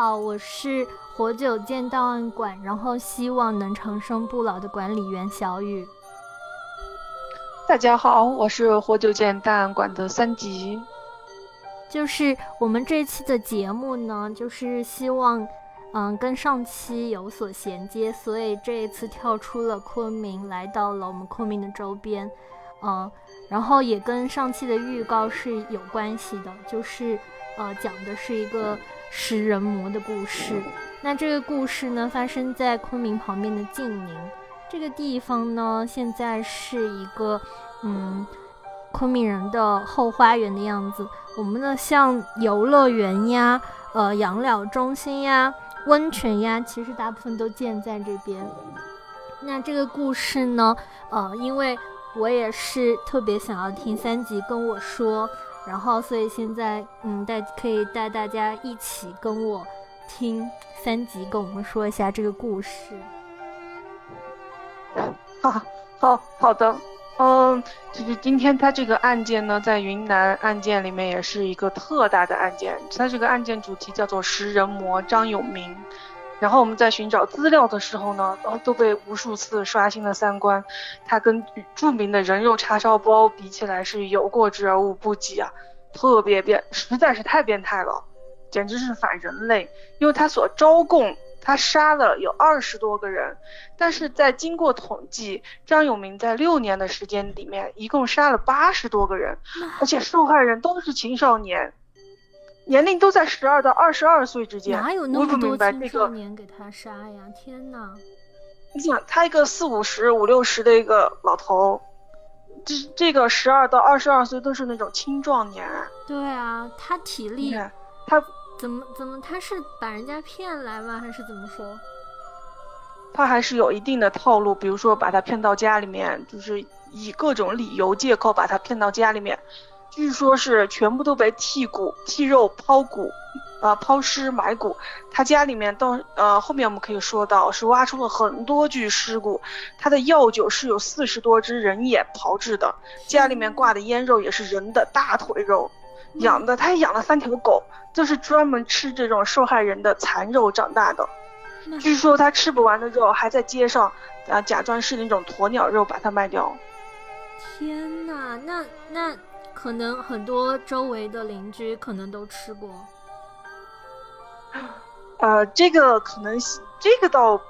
好，我是活久见档案馆，然后希望能长生不老的管理员小雨。大家好，我是活久见档案馆的三级。就是我们这期的节目呢，就是希望，嗯，跟上期有所衔接，所以这一次跳出了昆明，来到了我们昆明的周边，嗯，然后也跟上期的预告是有关系的，就是。呃，讲的是一个食人魔的故事。那这个故事呢，发生在昆明旁边的晋宁这个地方呢，现在是一个嗯，昆明人的后花园的样子。我们的像游乐园呀、呃养老中心呀、温泉呀，其实大部分都建在这边。那这个故事呢，呃，因为我也是特别想要听三级跟我说。然后，所以现在，嗯，带可以带大家一起跟我听三集，跟我们说一下这个故事。好，好，好的，嗯，其实今天他这个案件呢，在云南案件里面也是一个特大的案件。他这个案件主题叫做食人魔张永明。然后我们在寻找资料的时候呢，都都被无数次刷新了三观。他跟著名的人肉叉烧包比起来是有过之而无不及啊，特别变，实在是太变态了，简直是反人类。因为他所招供，他杀了有二十多个人，但是在经过统计，张永明在六年的时间里面一共杀了八十多个人，而且受害人都是青少年。年龄都在十二到二十二岁之间，哪有那么多青少年给他杀呀？天哪！你想，他一个四五十、五六十的一个老头，这这个十二到二十二岁都是那种青壮年。对啊，他体力，他怎么怎么他是把人家骗来吗？还是怎么说？他还是有一定的套路，比如说把他骗到家里面，就是以各种理由借口把他骗到家里面。据说是全部都被剔骨、剔肉、抛骨，呃，抛尸埋骨。他家里面到呃后面我们可以说到是挖出了很多具尸骨。他的药酒是有四十多只人眼炮制的，家里面挂的腌肉也是人的大腿肉，养的他还养了三条狗，就是专门吃这种受害人的残肉长大的。据说他吃不完的肉还在街上啊假装是那种鸵鸟肉把它卖掉。天哪，那那。可能很多周围的邻居可能都吃过，呃，这个可能这个倒，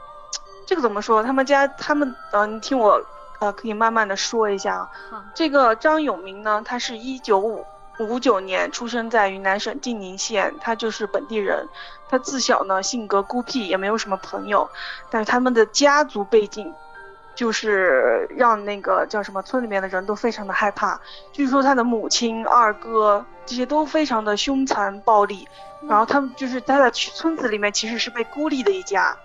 这个怎么说？他们家他们，嗯，你听我，呃，可以慢慢的说一下。好，这个张永明呢，他是一九五五九年出生在云南省晋宁县，他就是本地人。他自小呢性格孤僻，也没有什么朋友，但是他们的家族背景。就是让那个叫什么村里面的人都非常的害怕。据说他的母亲、二哥这些都非常的凶残暴力，然后他们就是他在村子里面其实是被孤立的一家，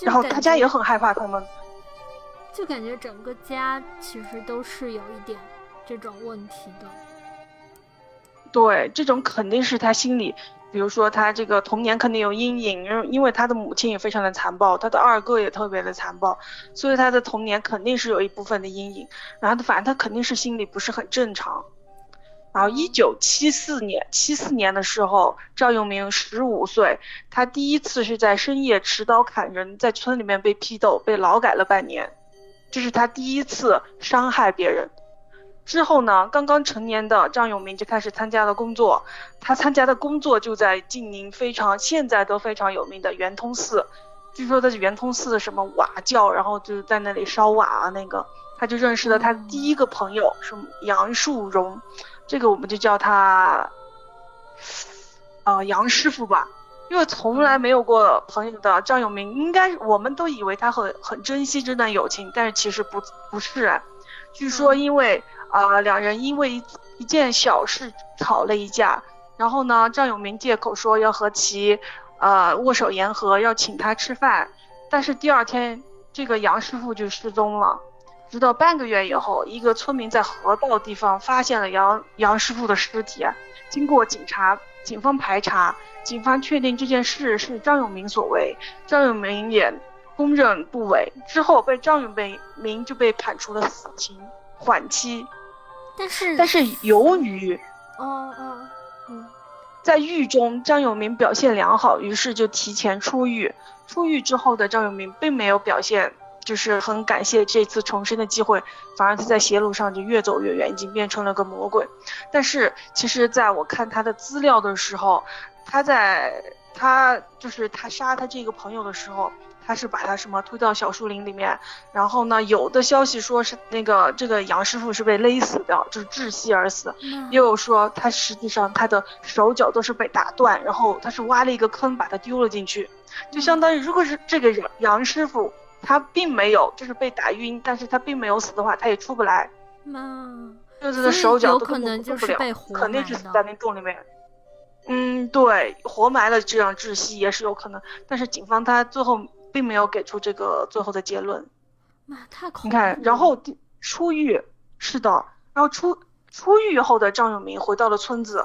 然后大家也很害怕他们。就感觉整个家其实都是有一点这种问题的。对，这种肯定是他心里。比如说他这个童年肯定有阴影，因为因为他的母亲也非常的残暴，他的二哥也特别的残暴，所以他的童年肯定是有一部分的阴影。然后他反正他肯定是心理不是很正常。然后一九七四年，七四年的时候，赵永明十五岁，他第一次是在深夜持刀砍人，在村里面被批斗，被劳改了半年，这是他第一次伤害别人。之后呢，刚刚成年的张永明就开始参加了工作。他参加的工作就在晋宁非常现在都非常有名的圆通寺。据说他是圆通寺的什么瓦教，然后就是在那里烧瓦啊。那个他就认识了他第一个朋友是杨树荣，这个我们就叫他啊杨师傅吧。因为从来没有过朋友的张永明，应该我们都以为他很很珍惜这段友情，但是其实不不是。据说因为。啊，两人因为一一件小事吵了一架，然后呢，张永明借口说要和其，呃，握手言和，要请他吃饭，但是第二天这个杨师傅就失踪了，直到半个月以后，一个村民在河道地方发现了杨杨师傅的尸体，经过警察警方排查，警方确定这件事是张永明所为，张永明也公认不伪，之后被张永明就被判处了死刑缓期。但是但是由于，哦哦嗯，在狱中，张永明表现良好，于是就提前出狱。出狱之后的张永明并没有表现，就是很感谢这次重生的机会，反而他在邪路上就越走越远，已经变成了个魔鬼。但是其实，在我看他的资料的时候，他在他就是他杀他这个朋友的时候。他是把他什么推到小树林里面，然后呢，有的消息说是那个这个杨师傅是被勒死掉，就是窒息而死，也有说他实际上他的手脚都是被打断，然后他是挖了一个坑把他丢了进去，就相当于如果是这个杨杨师傅他并没有就是被打晕，但是他并没有死的话，他也出不来，妈，就是的手脚都可能就是被活肯定是死在那洞里面。嗯，对，活埋了这样窒息也是有可能，但是警方他最后。并没有给出这个最后的结论。妈，太恐怖！你看，然后出狱，是的，然后出出狱后的张永明回到了村子，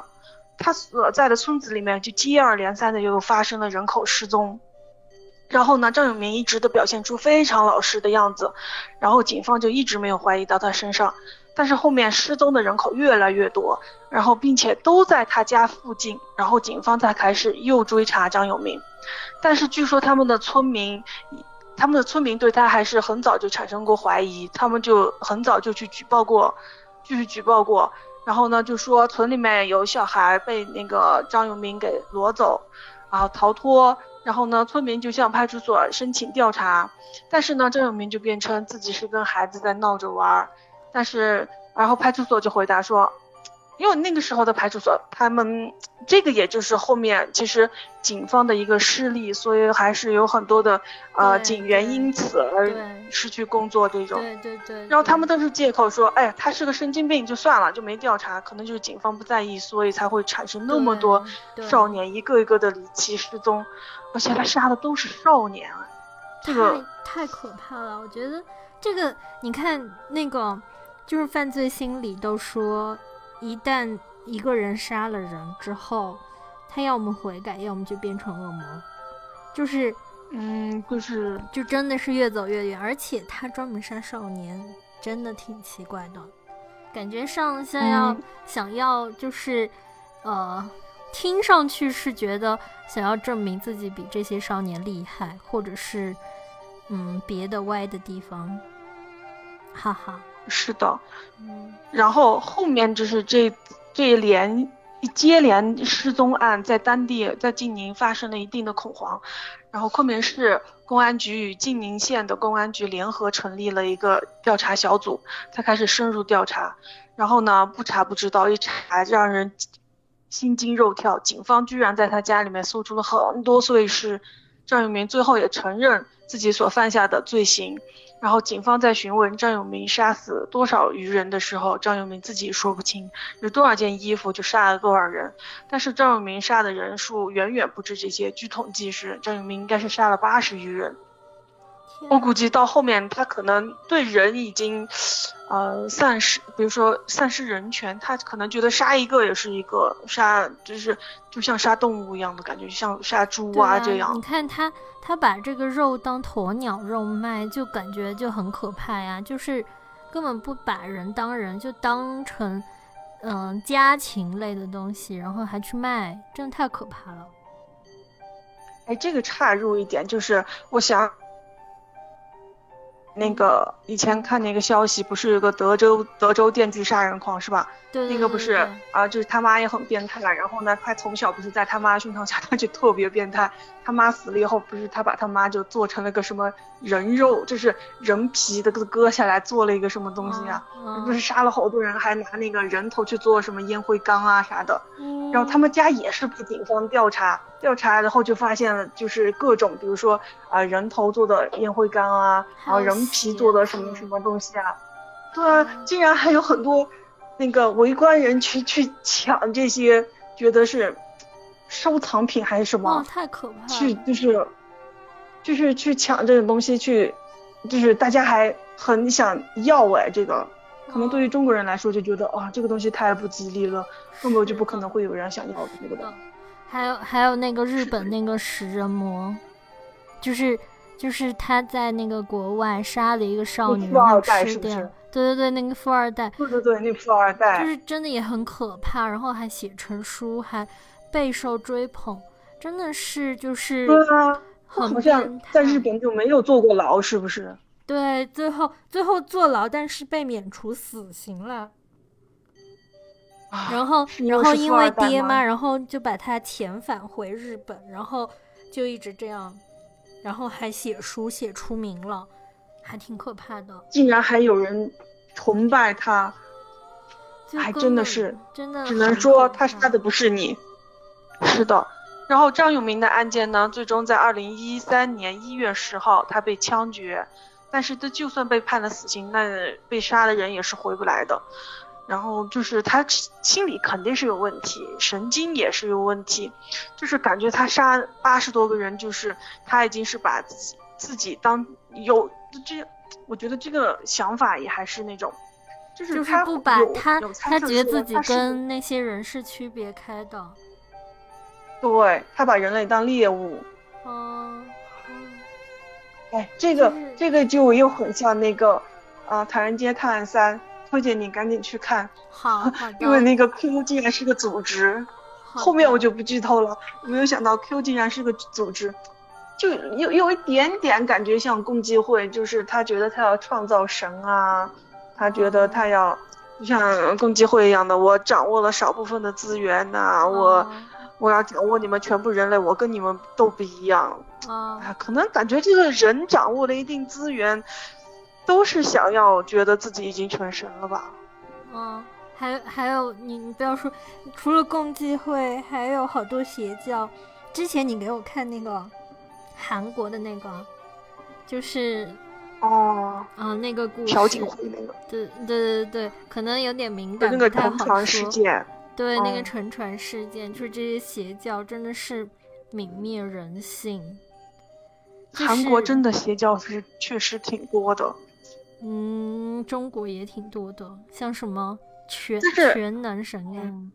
他所在的村子里面就接二连三的又发生了人口失踪。然后呢，张永明一直都表现出非常老实的样子，然后警方就一直没有怀疑到他身上。但是后面失踪的人口越来越多，然后并且都在他家附近，然后警方才开始又追查张永明。但是据说他们的村民，他们的村民对他还是很早就产生过怀疑，他们就很早就去举报过，就去举报过。然后呢，就说村里面有小孩被那个张永明给夺走，然后逃脱。然后呢，村民就向派出所申请调查，但是呢，张永明就辩称自己是跟孩子在闹着玩儿。但是，然后派出所就回答说。因为那个时候的派出所，他们这个也就是后面其实警方的一个失利，所以还是有很多的呃警员因此而失去工作这种。对对对。然后他们都是借口说，哎，他是个神经病，就算了，就没调查，可能就是警方不在意，所以才会产生那么多少年一个一个的离奇失踪，而且他杀的都是少年啊，这个太可怕了。我觉得这个你看那个就是犯罪心理都说。一旦一个人杀了人之后，他要么悔改，要么就变成恶魔，就是，嗯，就是，就真的是越走越远。而且他专门杀少年，真的挺奇怪的，感觉上像要想要就是，呃，听上去是觉得想要证明自己比这些少年厉害，或者是，嗯，别的歪的地方，哈哈。是的，嗯，然后后面就是这这一连一接连失踪案，在当地在晋宁发生了一定的恐慌，然后昆明市公安局与晋宁县的公安局联合成立了一个调查小组，才开始深入调查。然后呢，不查不知道，一查让人心惊肉跳，警方居然在他家里面搜出了很多碎尸。张永明最后也承认自己所犯下的罪行。然后警方在询问张永明杀死多少余人的时候，张永明自己说不清有多少件衣服就杀了多少人，但是张永明杀的人数远远不止这些。据统计是张永明应该是杀了八十余人。我估计到后面他可能对人已经，呃，丧失，比如说丧失人权，他可能觉得杀一个也是一个杀，就是就像杀动物一样的感觉，就像杀猪啊这样。你看他，他把这个肉当鸵鸟肉卖，就感觉就很可怕呀，就是根本不把人当人，就当成嗯家禽类的东西，然后还去卖，真的太可怕了。哎，这个插入一点，就是我想。那个以前看那个消息，不是有个德州德州电锯杀人狂是吧？对，那个不是啊，就是他妈也很变态，然后呢，他从小不是在他妈熏陶下，他就特别变态。他妈死了以后，不是他把他妈就做成了个什么人肉，就是人皮的，割下来做了一个什么东西啊？不是杀了好多人，还拿那个人头去做什么烟灰缸啊啥的。然后他们家也是被警方调查，调查然后就发现了，就是各种，比如说啊人头做的烟灰缸啊，然后人皮做的什么什么东西啊？对啊，竟然还有很多那个围观人去去抢这些，觉得是。收藏品还是什么？太可怕了！去就是，就是去抢这种东西，去就是大家还很想要哎，这个可能对于中国人来说就觉得哇，这个东西太不吉利了，根本就不可能会有人想要的那个的。还有还有那个日本那个食人魔，就是就是他在那个国外杀了一个少女，然后吃掉。对对对，那个富二代。对对对，那富二代就是真的也很可怕，然后还写成书还。备受追捧，真的是就是对啊，很好像在日本就没有坐过牢，是不是？对，最后最后坐牢，但是被免除死刑了。啊然后然后因为爹妈，然后就把他遣返回日本，然后就一直这样，然后还写书写出名了，还挺可怕的。竟然还有人崇拜他，还真的是真的只能说他杀的不是你。是的。然后张永明的案件呢，最终在二零一三年一月十号他被枪决，但是他就算被判了死刑，那被杀的人也是回不来的。然后就是他心理肯定是有问题，神经也是有问题，就是感觉他杀八十多个人，就是他已经是把自己自己当有这，我觉得这个想法也还是那种，就是就是他不把他他觉得自己跟那些人是区别开的。对他把人类当猎物，哦，嗯哎，这个这个就又很像那个，啊，《唐人街探案三》，推荐你赶紧去看，好好，因为那个 Q 竟然是个组织，后面我就不剧透了。没有想到 Q 竟然是个组织，就有有一点点感觉像共济会，就是他觉得他要创造神啊，他觉得他要就像共济会一样的，我掌握了少部分的资源呐、我嗯我要掌握你们全部人类，我跟你们都不一样。啊啊，可能感觉这个人掌握了一定资源，都是想要觉得自己已经成神了吧？嗯，还还有你你不要说，除了共济会，还有好多邪教。之前你给我看那个韩国的那个，就是哦，嗯、呃那个故事，朴槿惠那个，对对对对，可能有点敏感，那个不太好沉船事。件，对，那个嗯沉船事件，就是这些邪教真的是泯灭人性。就韩国真的邪教是确实挺多的。嗯，中国也挺多的，像什么全全能神呀，嗯，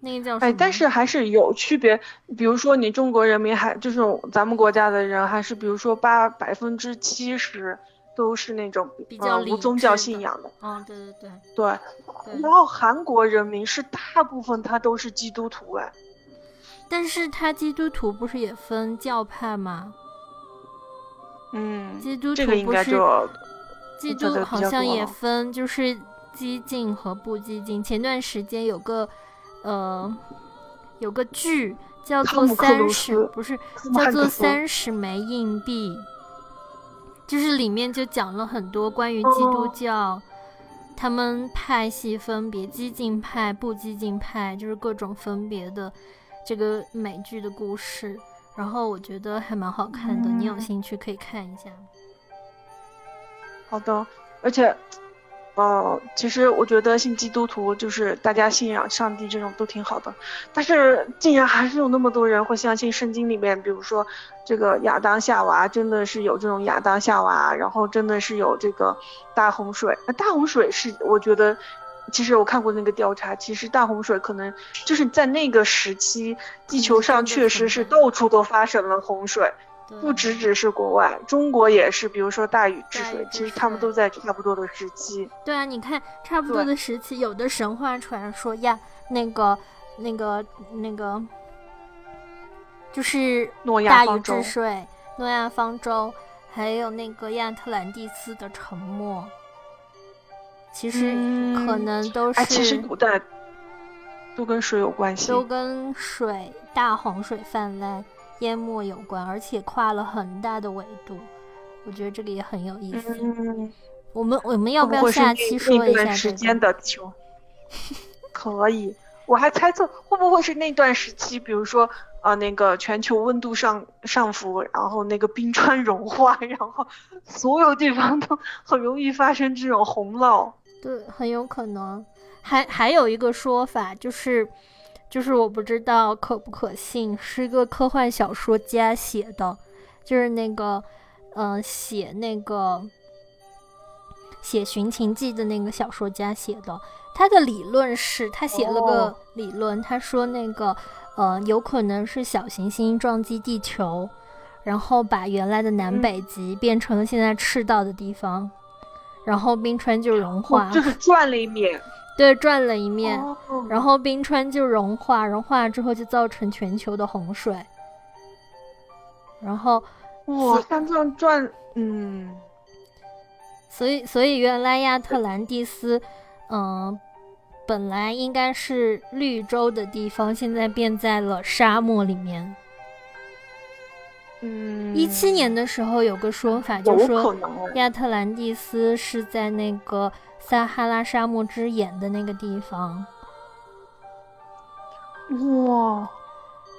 那个叫什哎，但是还是有区别。比如说，你中国人民还就是咱们国家的人，还是比如说八百分之七十都是那种呃比较理无宗教信仰的，嗯，对对对对。对。然后韩国人民是大部分他都是基督徒，哎。但是他基督徒不是也分教派吗？嗯，基督这个应徒不是该就基督好像也分，就是激进和不激进。前段时间有个呃有个剧叫做三十，不是叫做三十枚硬币，就是里面就讲了很多关于基督哦教。他们派系分别，激进派、不激进派，就是各种分别的这个美剧的故事。然后我觉得还蛮好看的，你有嗯兴趣可以看一下。好的。而且，呃，其实我觉得信基督徒就是大家信仰上帝这种都挺好的，但是竟然还是有那么多人会相信圣经里面，比如说这个亚当夏娃真的是有这种亚当夏娃，然后真的是有这个大洪水。那大洪水是我觉得。其实我看过那个调查，其实大洪水可能就是在那个时期，地球上确实是到处都发生了洪水，对不只只是国外，中国也是，比如说大禹治水，其实他们都在差不多的时期。对啊，你看差不多的时期，有的神话传说呀，那个、那个、那个，就是诺亚大禹治水、诺亚方舟，还有那个亚特兰蒂斯的沉没，其实可嗯能都哎，其实是古代都跟水有关系。都跟水大洪水泛滥、淹没有关，而且跨了很大的纬度。我觉得这个也很有意思。嗯，我们我们要不要下期说一下这时间个？的球？可以，我还猜测会不会是那段时期，比如说呃那个全球温度上上浮，然后那个冰川融化，然后所有地方都很容易发生这种洪涝。对，很有可能。还还有一个说法就是，就是我不知道可不可信，是一个科幻小说家写的，就是那个，呃，写那个写《寻秦记》的那个小说家写的。他的理论是，他写了个哦理论，他说那个，呃，有可能是小行星撞击地球，然后把原来的南嗯北极变成了现在赤道的地方，然后冰川就融化哦，就是转了一面。对，转了一面，然后冰川就融化，融化之后就造成全球的洪水。然后，哇，像这样转，嗯，所以，所以原来亚特兰蒂斯，嗯，本来应该是绿洲的地方，现在变在了沙漠里面。嗯，一七年的时候有个说法，就说亚特兰蒂斯是在那个撒哈拉沙漠之眼的那个地方。哇，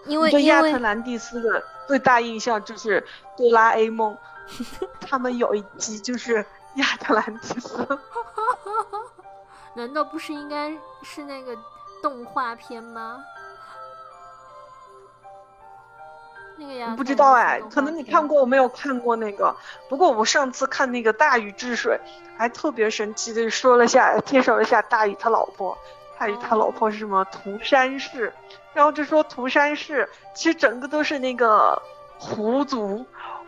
因为亚特兰蒂斯的。最大印象就是哆啦 A 梦，他们有一集就是亚特兰蒂斯，难道不是应该是那个动画片吗？那个呀，不知道哎，可能你看过，我没有看过那个。不过我上次看那个大禹治水，还特别神奇的说了下，介绍了一下大禹他老婆。大禹他老婆是什么？涂山氏。然后就说涂山氏，其实整个都是那个狐族，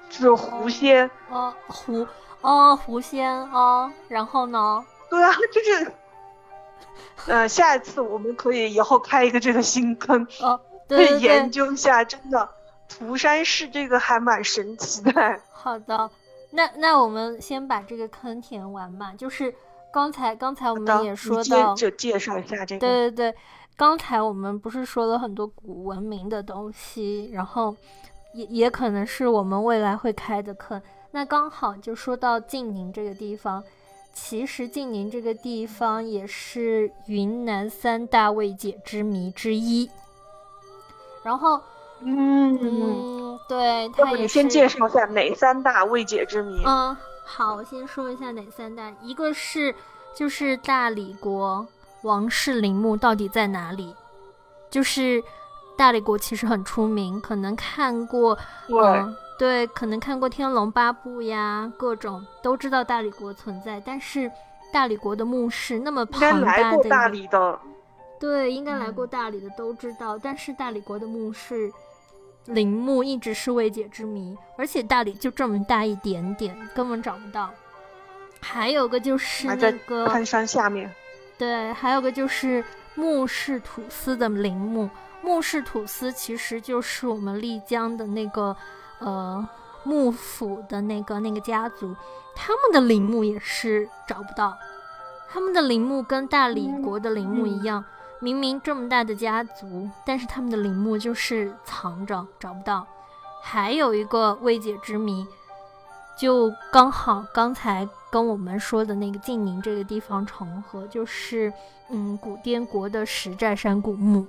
就是狐仙。哦，狐，哦，狐仙哦。然后呢？对啊，就是，呃，下一次我们可以以后开一个这个新坑，哦，可以研究一下。真的，涂山氏这个还蛮神奇的。好的，那那我们先把这个坑填完嘛。就是刚才刚才我们也说到，就介绍一下这个。对对对。刚才我们不是说了很多古文明的东西，然后也也可能是我们未来会开的坑。那刚好就说到晋宁这个地方，其实晋宁这个地方也是云南三大未解之谜之一。然后，嗯，对，他也你先介绍一下哪三大未解之谜？嗯，好，我先说一下哪三大，一个是就是大理国。王室陵墓到底在哪里？就是大理国其实很出名，可能看过，嗯，对，可能看过《天龙八部》呀，各种都知道大理国存在。但是大理国的墓室那么庞大的，大理的，对，应该来过大理的都知道。但是大理国的墓室陵墓一直是未解之谜，而且大理就这么大一点点，根本找不到。还有个就是那个攀山下面。对，还有个就是木氏土司的陵墓。木氏土司其实就是我们丽江的那个呃幕府的那个那个家族，他们的陵墓也是找不到。他们的陵墓跟大理国的陵墓一样，明明这么大的家族，但是他们的陵墓就是藏着找不到。还有一个未解之谜，就刚好刚才。跟我们说的那个晋宁这个地方重合，就是嗯，古滇国的石寨山古墓。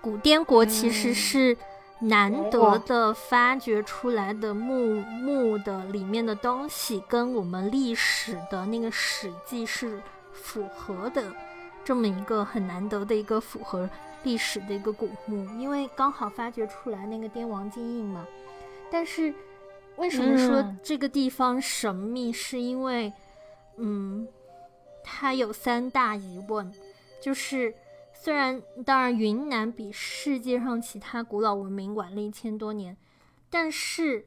古滇国其实是难得的发掘出来的墓墓的里面的东西，跟我们历史的那个史记是符合的，这么一个很难得的一个符合历史的一个古墓，因为刚好发掘出来那个滇王金印嘛，但是。为什么说这个地方神秘？是因为，嗯，它有三大疑问，就是虽然当然云南比世界上其他古老文明晚了一千多年，但是，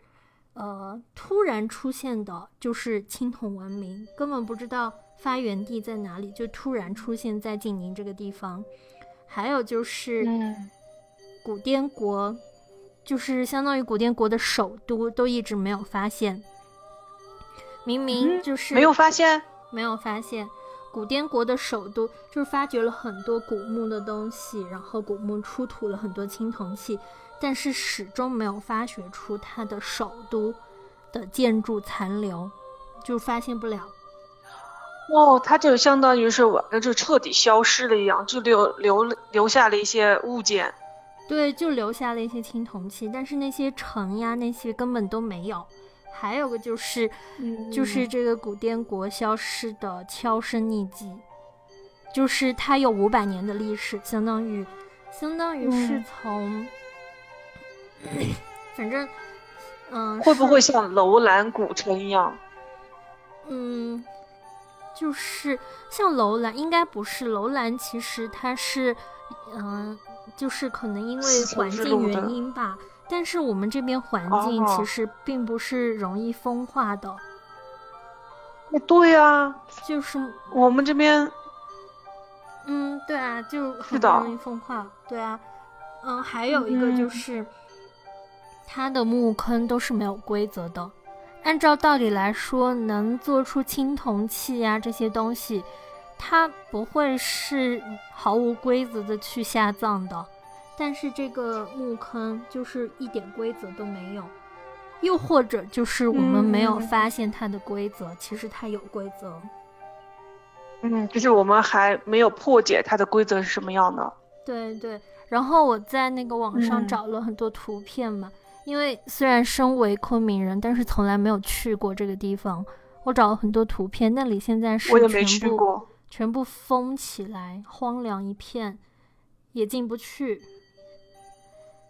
呃，突然出现的就是青铜文明，根本不知道发源地在哪里，就突然出现在晋宁这个地方。还有就是，古滇国。就是相当于古滇国的首都都一直没有发现，明明就是没有发现，没有发现古滇国的首都就是发掘了很多古墓的东西，然后古墓出土了很多青铜器，但是始终没有发掘出它的首都的建筑残留，就发现不了。哦，它就相当于是完了，就彻底消失了一样，就留留留下了一些物件。对，就留下了一些青铜器，但是那些城呀，那些根本都没有。还有个就是，就是这个古滇国消失的悄声匿迹，就是它有五百年的历史，相当于，相当于是从，反正，嗯，会不会像楼兰古城一样？嗯，就是像楼兰，应该不是楼兰，其实它是，嗯。就是可能因为环境原因吧，但是我们这边环境其实并不是容易风化的。对呀，就是我们这边嗯，对啊，就很容易风化。对啊，嗯，还有一个就嗯是，它的墓坑都是没有规则的。按照道理来说，能做出青铜器呀、这些东西，它不会是毫无规则的去下葬的。但是这个墓坑就是一点规则都没有，又或者就是我们没有嗯发现它的规则，其实它有规则。嗯，就是我们还没有破解它的规则是什么样的。对对，然后我在那个网上嗯找了很多图片嘛，因为虽然身为昆明人，但是从来没有去过这个地方。我找了很多图片，那里现在是我也没全部去过。全部封起来，荒凉一片，也进不去，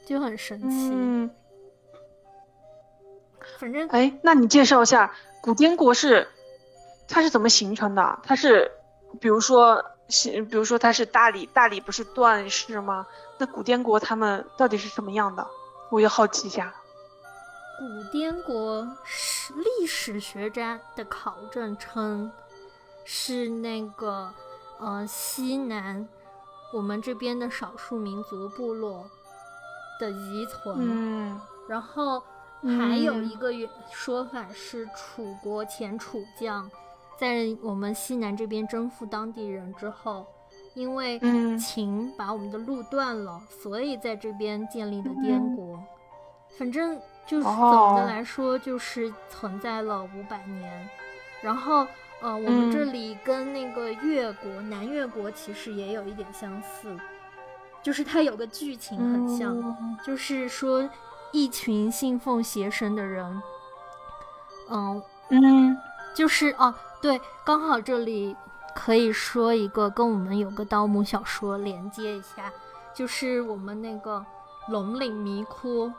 就很神奇。嗯，反正哎，那你介绍一下古滇国是它是怎么形成的？它是比如说是比如说它是大理，大理不是段氏吗？那古滇国他们到底是什么样的？我也好奇一下。古滇国史历史学家的考证称，是那个呃西南我们这边的少数民族部落的遗存。嗯然后还有嗯一个原说法是，楚国前楚将在我们西南这边征服当地人之后，因为嗯秦把我们的路断了，所以在这边建立的滇国。反正就是总的哦来说，就是存在了五百年。然后呃，我们这嗯里跟那个越国、南越国其实也有一点相似，就是它有个剧情很像。嗯就是说，一群信奉邪神的人，嗯，嗯就是哦，对，刚好这里可以说一个跟我们有个盗墓小说连接一下，就是我们那个龙岭迷窟，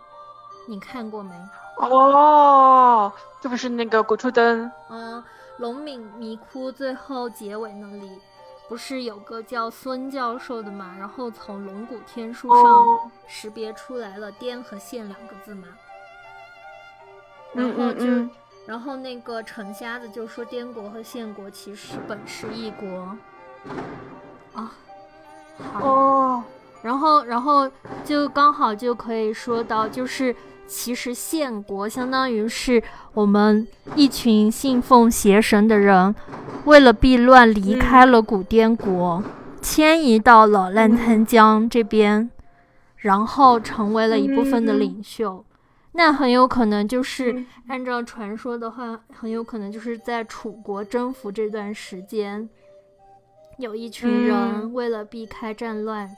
你看过没？哦，这不是那个鬼吹灯？嗯，龙岭迷窟最后结尾那里。不是有个叫孙教授的嘛，然后从龙骨天书上哦识别出来了“滇”和“县”两个字嘛，嗯然后就，嗯嗯然后那个陈瞎子就说滇国和县国其实本是一国，啊，好，哦，然后然后就刚好就可以说到，就是其实县国相当于是我们一群信奉邪神的人，为了避乱离开了古滇国，迁移到了澜沧江这边，然后成为了一部分的嗯。领袖。那很有可能就是嗯。按照传说的话，很有可能就是在楚国征服这段时间，有一群人嗯。为了避开战乱，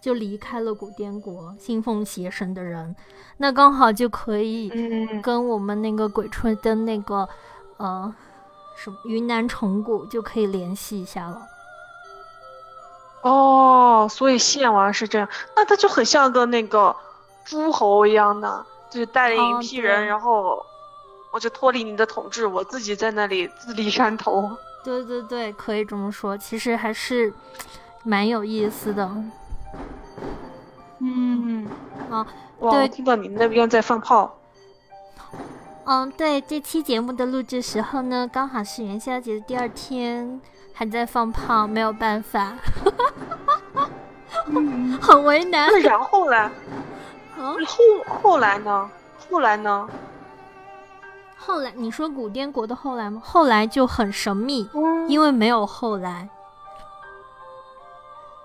就离开了古滇国，信奉邪神的人，那刚好就可以嗯。跟我们那个鬼吹灯那个呃什么云南虫谷就可以联系一下了。哦，所以献王是这样，那他就很像个那个诸侯一样的，就是带领哦一批人，对然后我就脱离你的统治，我自己在那里自立山头。对对对，可以这么说，其实还是蛮有意思的。嗯，啊，我听到你那边在放炮。嗯，对，这期节目的录制时候呢，刚好是元宵节的第二天，还在放炮，没有办法，嗯，很为难。那然后呢？啊，后后来呢？后来呢？后来你说古滇国的后来吗？后来就很神秘，嗯，因为没有后来，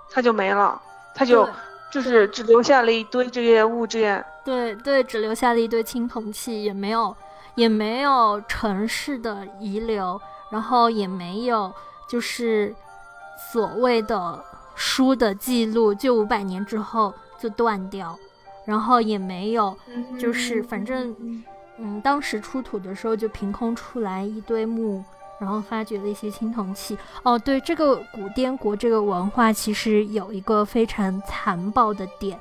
他就没了，他就就是只留下了一堆这些物件。对对，只留下了一堆青铜器，也没有也没有城市的遗留，然后也没有就是所谓的书的记录，就五百年之后就断掉，然后也没有就是反正嗯，当时出土的时候就凭空出来一堆墓，然后发掘了一些青铜器。哦，对，这个古滇国这个文化其实有一个非常残暴的点，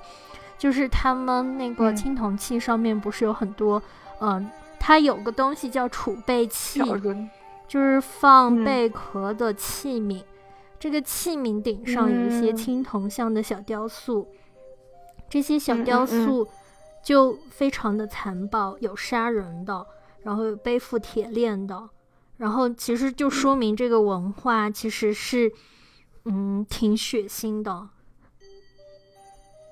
就是他们那个嗯青铜器上面不是有很多，嗯、它有个东西叫储备器，就是放嗯贝壳的器皿。这个器皿顶上有一些嗯青铜像的小雕塑，这些小嗯雕塑就非常的残暴，有杀人的，然后有背负铁链的，然后其实就说明这个文化其实是嗯，挺血腥的。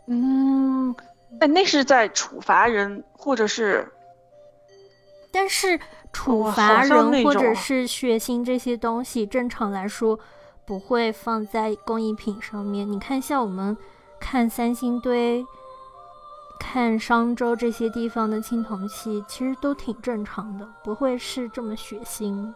嗯，哎，那是在处罚人，或者是，但是处罚人或者是血腥这些东西，正常来说不会放在工艺品上面。你看，像我们看三星堆、看商周这些地方的青铜器，其实都挺正常的，不会是这么血腥。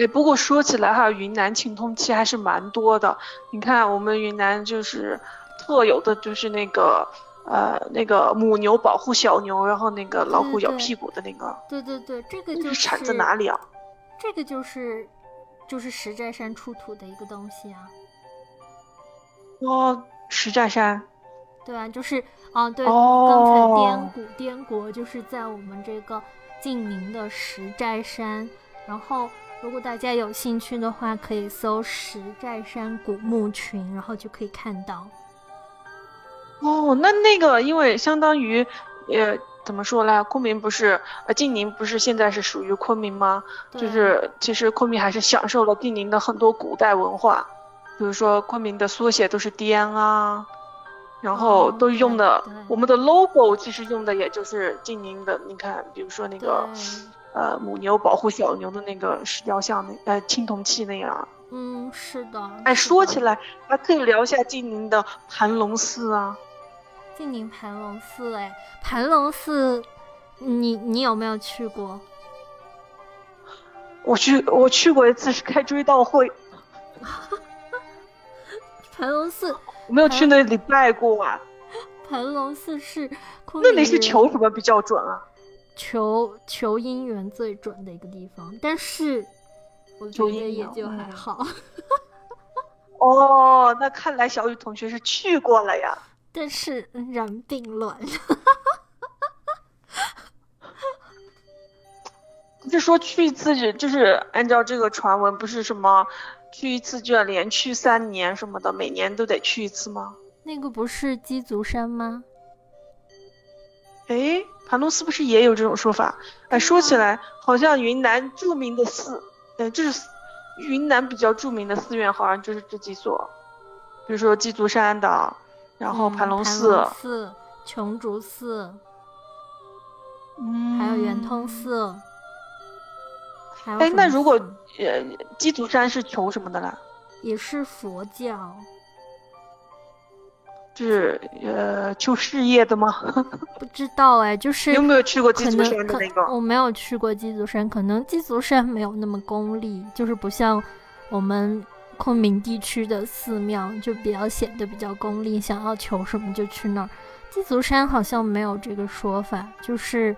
哎，不过说起来哈，云南青铜器还是蛮多的。你看，我们云南就是。特有的就是那个，呃，那个母牛保护小牛，然后那个老虎咬屁股的那个。对对对，这个就是产自哪里啊？这个就是，就是石寨山出土的一个东西啊。哦，石寨山。对啊，就是啊，对，刚才滇古滇国就是在我们这个晋宁的石寨山。然后，如果大家有兴趣的话，可以搜石寨山古墓群，然后就可以看到。哦，那那个，因为相当于，呃，怎么说呢？昆明不是，呃，晋宁不是现在是属于昆明吗？就是其实昆明还是享受了晋宁的很多古代文化，比如说昆明的缩写都是滇啊，然后都用的我们的 logo 其实用的也就是晋宁的。你看，比如说那个，呃，母牛保护小牛的那个石雕像，那呃青铜器那样。嗯，是的。哎，说起来还可以聊一下晋宁的盘龙寺啊。晋宁盘龙寺，哎，盘龙寺，你你有没有去过？我去，我去过一次，是开追悼会。盘龙寺，我没有去那里拜过啊。盘龙寺是，那里是求什么比较准啊？求求姻缘最准的一个地方，但是我觉得也就还好。哦，那看来小雨同学是去过了呀。但是人并卵，不是说去一次就是按照这个传闻，不是什么去一次就要连去三年什么的，每年都得去一次吗？那个不是鸡足山吗？哎，盘龙寺不是也有这种说法？哎，说起来好像云南著名的寺，哎，就是云南比较著名的寺院，好像就是这几所，比如说鸡足山的。然后盘龙寺、琼竹寺，嗯，还有圆通寺，哎，那如果呃鸡足山是求什么的啦？也是佛教，就是呃求事业的吗？不知道哎，就是有没有去过鸡足山的那个？我没有去过鸡足山，可能鸡足山没有那么功利，就是不像我们。昆明地区的寺庙就比较显得比较功利，想要求什么就去那儿。鸡足山好像没有这个说法，就是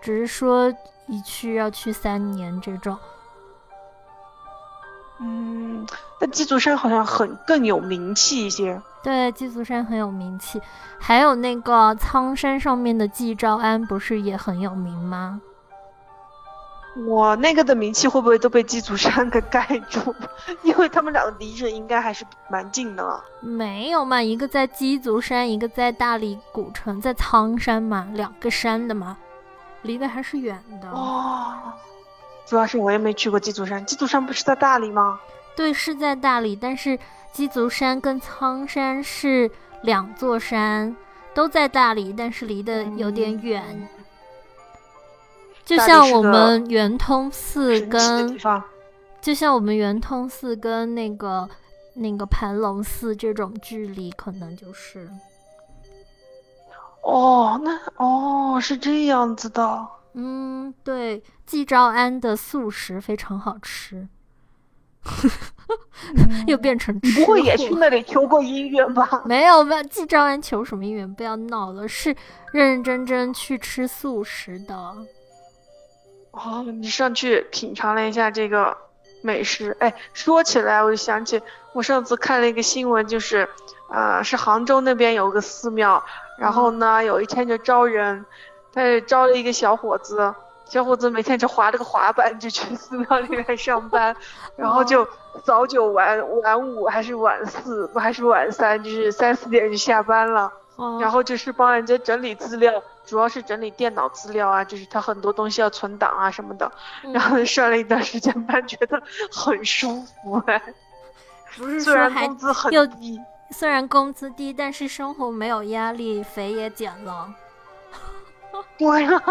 只是说一去要去三年这种。嗯，那鸡足山好像很更有名气一些。对，鸡足山很有名气，还有那个苍山上面的季昭安不是也很有名吗？我，那个的名气会不会都被鸡足山给盖住？因为他们两个离着应该还是蛮近的。没有嘛，一个在鸡足山，一个在大理古城，在苍山嘛，两个山的嘛，离得还是远的。哦，主要是我也没去过鸡足山，鸡足山不是在大理吗？对，是在大理，但是鸡足山跟苍山是两座山，都在大理，但是离得有点远。就像我们圆通寺跟，就像我们圆通寺跟那个那个盘龙寺这种距离，可能就是。哦，那哦是这样子的。嗯，对，季昭安的素食非常好吃。又变成你不会也去那里求过姻缘吧？没有吧？季昭安求什么姻缘？不要闹了，是认认真真去吃素食的。哦，你上去品尝了一下这个美食。哎，说起来我就想起我上次看了一个新闻，就是，呃，是杭州那边有个寺庙，然后呢，有一天就招人，他招了一个小伙子，小伙子每天就滑了个滑板就去寺庙里面上班，然后就早九晚晚五还是晚四不还是晚三，就是三四点就下班了，然后就是帮人家整理资料。主要是整理电脑资料啊，就是他很多东西要存档啊什么的，然后上了一段时间班，觉得很舒服哎。不是虽然说还工资很又低，虽然工资低，但是生活没有压力，肥也减了。对呀，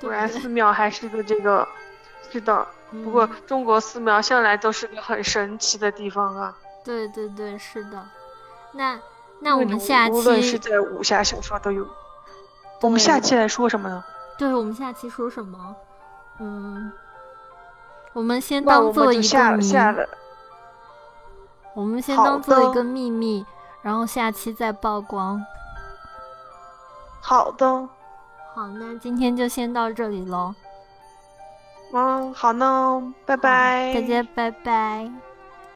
果然寺庙还是个这个，是的。不过嗯中国寺庙向来都是个很神奇的地方啊。对对对，是的。那那我们下期无论是期，在武侠小说都有。我们下期来说什么呢？对我们下期说什么？嗯，我们先当做一个谜，下了。我们先当做一个秘密，然后下期再曝光。好的，好，那今天就先到这里喽。嗯，好呢，拜拜。大家，拜拜。